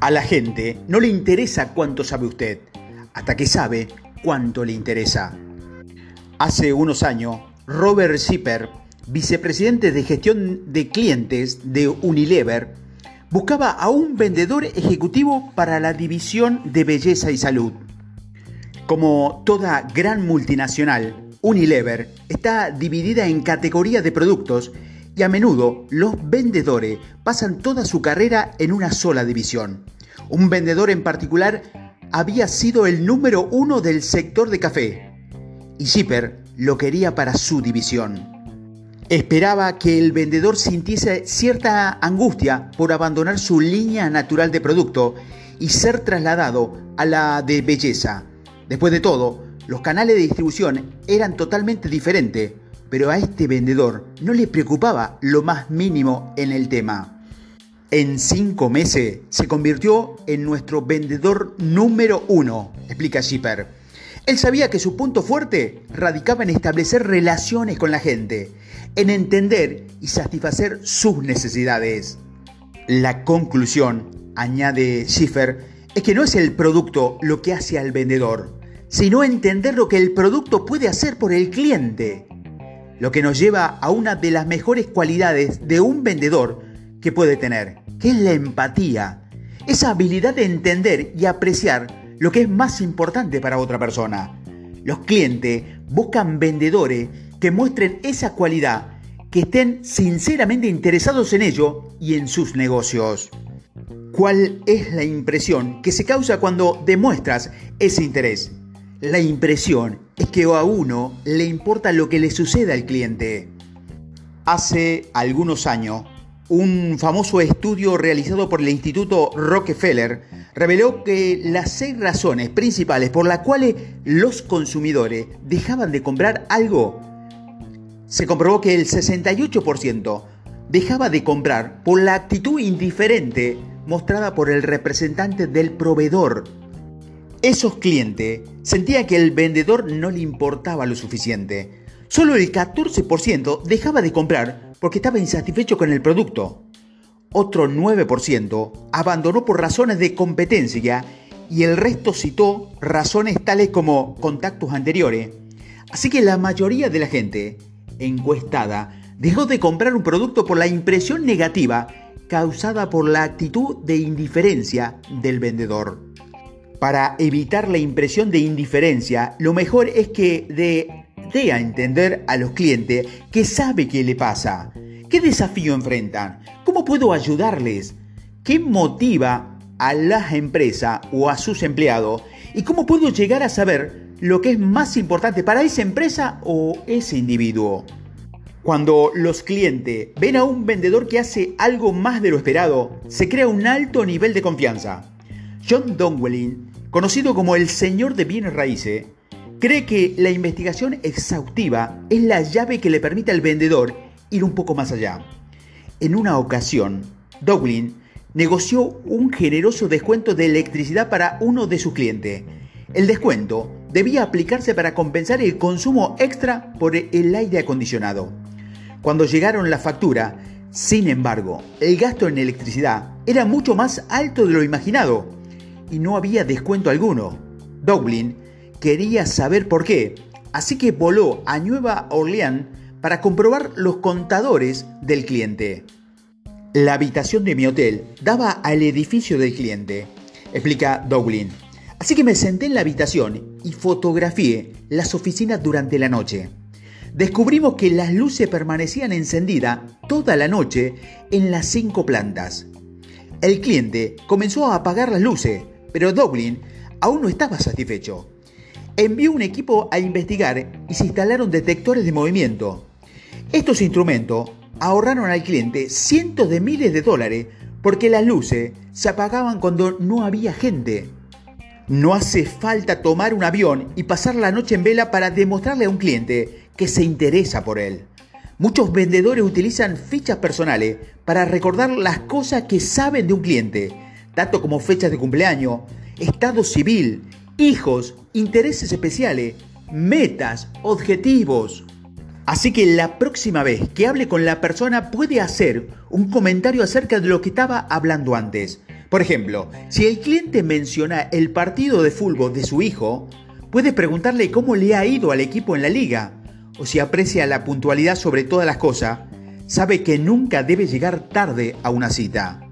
A la gente no le interesa cuánto sabe usted, hasta que sabe cuánto le interesa. Hace unos años, Robert Zipper, vicepresidente de gestión de clientes de Unilever, buscaba a un vendedor ejecutivo para la división de belleza y salud. Como toda gran multinacional, Unilever está dividida en categorías de productos y a menudo los vendedores pasan toda su carrera en una sola división. Un vendedor en particular había sido el número uno del sector de café y Zipper lo quería para su división. Esperaba que el vendedor sintiese cierta angustia por abandonar su línea natural de producto y ser trasladado a la de belleza. Después de todo, los canales de distribución eran totalmente diferentes, pero a este vendedor no le preocupaba lo más mínimo en el tema. En cinco meses se convirtió en nuestro vendedor número uno, explica Schipper. Él sabía que su punto fuerte radicaba en establecer relaciones con la gente, en entender y satisfacer sus necesidades. La conclusión, añade Schiffer, es que no es el producto lo que hace al vendedor, sino entender lo que el producto puede hacer por el cliente. Lo que nos lleva a una de las mejores cualidades de un vendedor que puede tener, que es la empatía. Esa habilidad de entender y apreciar lo que es más importante para otra persona. Los clientes buscan vendedores que muestren esa cualidad, que estén sinceramente interesados en ello y en sus negocios. ¿Cuál es la impresión que se causa cuando demuestras ese interés? La impresión es que a uno le importa lo que le suceda al cliente. Hace algunos años, un famoso estudio realizado por el Instituto Rockefeller reveló que las seis razones principales por las cuales los consumidores dejaban de comprar algo, se comprobó que el 68% dejaba de comprar por la actitud indiferente mostrada por el representante del proveedor esos clientes sentían que el vendedor no le importaba lo suficiente. Solo el 14% dejaba de comprar porque estaba insatisfecho con el producto. Otro 9% abandonó por razones de competencia y el resto citó razones tales como contactos anteriores. Así que la mayoría de la gente encuestada dejó de comprar un producto por la impresión negativa causada por la actitud de indiferencia del vendedor. Para evitar la impresión de indiferencia, lo mejor es que dé, a entender a los clientes que sabe qué le pasa, qué desafío enfrentan, cómo puedo ayudarles, qué motiva a la empresa o a sus empleados y cómo puedo llegar a saber lo que es más importante para esa empresa o ese individuo. Cuando los clientes ven a un vendedor que hace algo más de lo esperado, se crea un alto nivel de confianza. John Donwelling conocido como el Señor de Bienes Raíces, cree que la investigación exhaustiva es la llave que le permite al vendedor ir un poco más allá. En una ocasión, Douglas negoció un generoso descuento de electricidad para uno de sus clientes. El descuento debía aplicarse para compensar el consumo extra por el aire acondicionado. Cuando llegaron la factura, sin embargo, el gasto en electricidad era mucho más alto de lo imaginado y no había descuento alguno. Dublin quería saber por qué, así que voló a Nueva Orleans para comprobar los contadores del cliente. La habitación de mi hotel daba al edificio del cliente, explica Dublin. Así que me senté en la habitación y fotografié las oficinas durante la noche. Descubrimos que las luces permanecían encendidas toda la noche en las cinco plantas. El cliente comenzó a apagar las luces, pero Dublin aún no estaba satisfecho. Envió un equipo a investigar y se instalaron detectores de movimiento. Estos instrumentos ahorraron al cliente cientos de miles de dólares porque las luces se apagaban cuando no había gente. No hace falta tomar un avión y pasar la noche en vela para demostrarle a un cliente que se interesa por él. Muchos vendedores utilizan fichas personales para recordar las cosas que saben de un cliente tanto como fechas de cumpleaños, estado civil, hijos, intereses especiales, metas, objetivos. Así que la próxima vez que hable con la persona puede hacer un comentario acerca de lo que estaba hablando antes. Por ejemplo, si el cliente menciona el partido de fútbol de su hijo, puede preguntarle cómo le ha ido al equipo en la liga, o si aprecia la puntualidad sobre todas las cosas, sabe que nunca debe llegar tarde a una cita.